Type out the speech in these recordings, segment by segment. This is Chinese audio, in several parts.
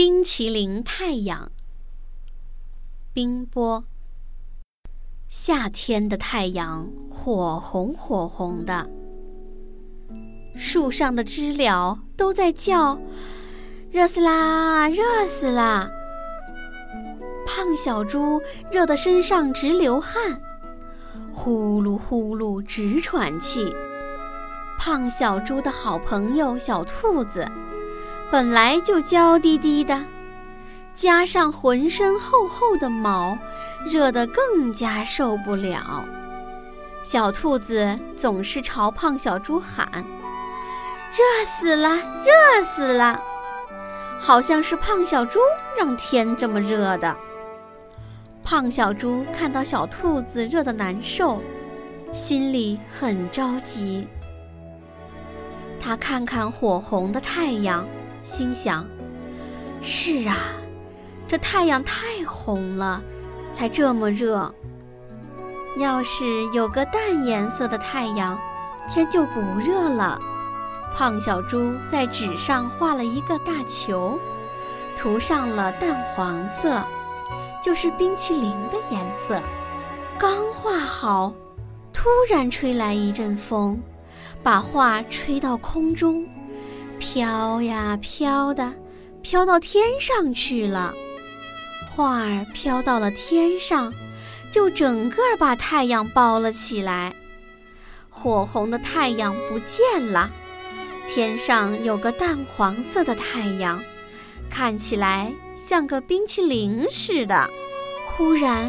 冰淇淋太阳，冰波。夏天的太阳火红火红的，树上的知了都在叫：“热死啦，热死啦！”胖小猪热得身上直流汗，呼噜呼噜直喘气。胖小猪的好朋友小兔子。本来就娇滴滴的，加上浑身厚厚的毛，热得更加受不了。小兔子总是朝胖小猪喊：“热死了，热死了！”好像是胖小猪让天这么热的。胖小猪看到小兔子热得难受，心里很着急。他看看火红的太阳。心想：“是啊，这太阳太红了，才这么热。要是有个淡颜色的太阳，天就不热了。”胖小猪在纸上画了一个大球，涂上了淡黄色，就是冰淇淋的颜色。刚画好，突然吹来一阵风，把画吹到空中。飘呀飘的，飘到天上去了。画儿飘到了天上，就整个把太阳包了起来。火红的太阳不见了，天上有个淡黄色的太阳，看起来像个冰淇淋似的。忽然，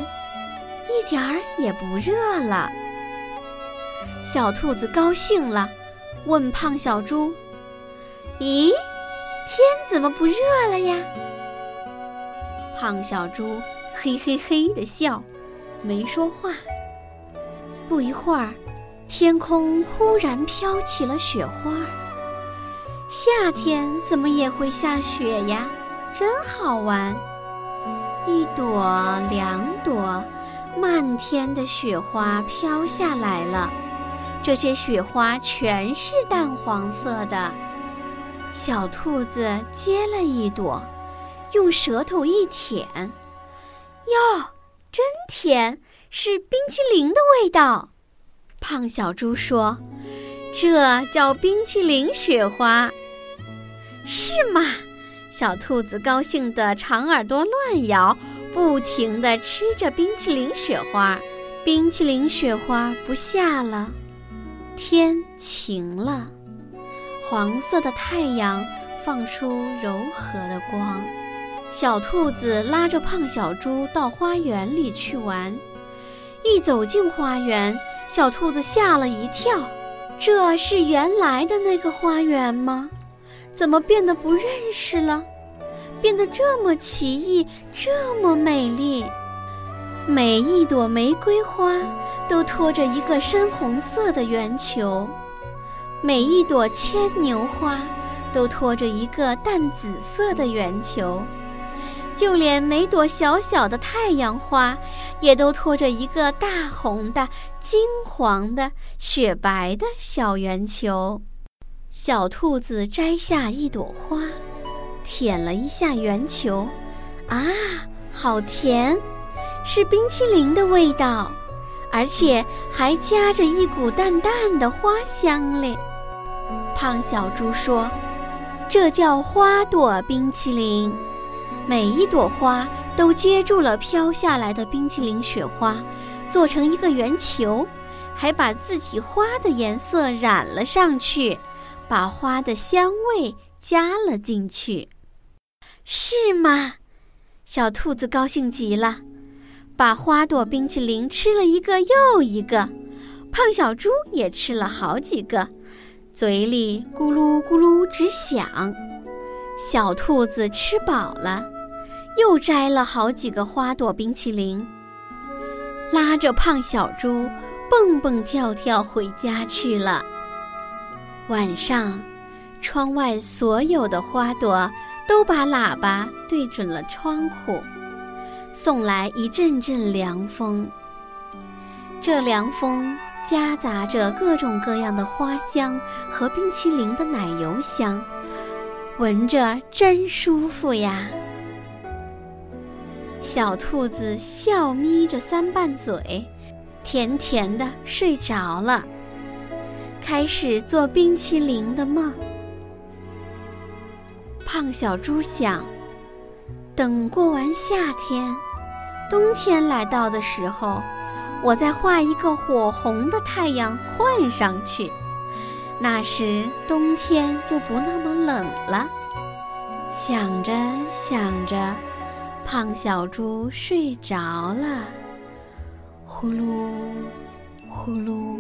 一点儿也不热了。小兔子高兴了，问胖小猪。咦，天怎么不热了呀？胖小猪嘿嘿嘿的笑，没说话。不一会儿，天空忽然飘起了雪花。夏天怎么也会下雪呀？真好玩！一朵两朵，漫天的雪花飘下来了。这些雪花全是淡黄色的。小兔子接了一朵，用舌头一舔，哟，真甜，是冰淇淋的味道。胖小猪说：“这叫冰淇淋雪花，是吗？”小兔子高兴的长耳朵乱摇，不停地吃着冰淇淋雪花。冰淇淋雪花不下了，天晴了。黄色的太阳放出柔和的光，小兔子拉着胖小猪到花园里去玩。一走进花园，小兔子吓了一跳：“这是原来的那个花园吗？怎么变得不认识了？变得这么奇异，这么美丽？每一朵玫瑰花都托着一个深红色的圆球。”每一朵牵牛花都托着一个淡紫色的圆球，就连每朵小小的太阳花，也都托着一个大红的、金黄的、雪白的小圆球。小兔子摘下一朵花，舔了一下圆球，啊，好甜，是冰淇淋的味道。而且还夹着一股淡淡的花香嘞。胖小猪说：“这叫花朵冰淇淋，每一朵花都接住了飘下来的冰淇淋雪花，做成一个圆球，还把自己花的颜色染了上去，把花的香味加了进去，是吗？”小兔子高兴极了。把花朵冰淇淋吃了一个又一个，胖小猪也吃了好几个，嘴里咕噜咕噜直响。小兔子吃饱了，又摘了好几个花朵冰淇淋，拉着胖小猪蹦蹦跳跳回家去了。晚上，窗外所有的花朵都把喇叭对准了窗户。送来一阵阵凉风，这凉风夹杂着各种各样的花香和冰淇淋的奶油香，闻着真舒服呀。小兔子笑眯着三瓣嘴，甜甜的睡着了，开始做冰淇淋的梦。胖小猪想，等过完夏天，冬天来到的时候，我再画一个火红的太阳换上去，那时冬天就不那么冷了。想着想着，胖小猪睡着了，呼噜呼噜。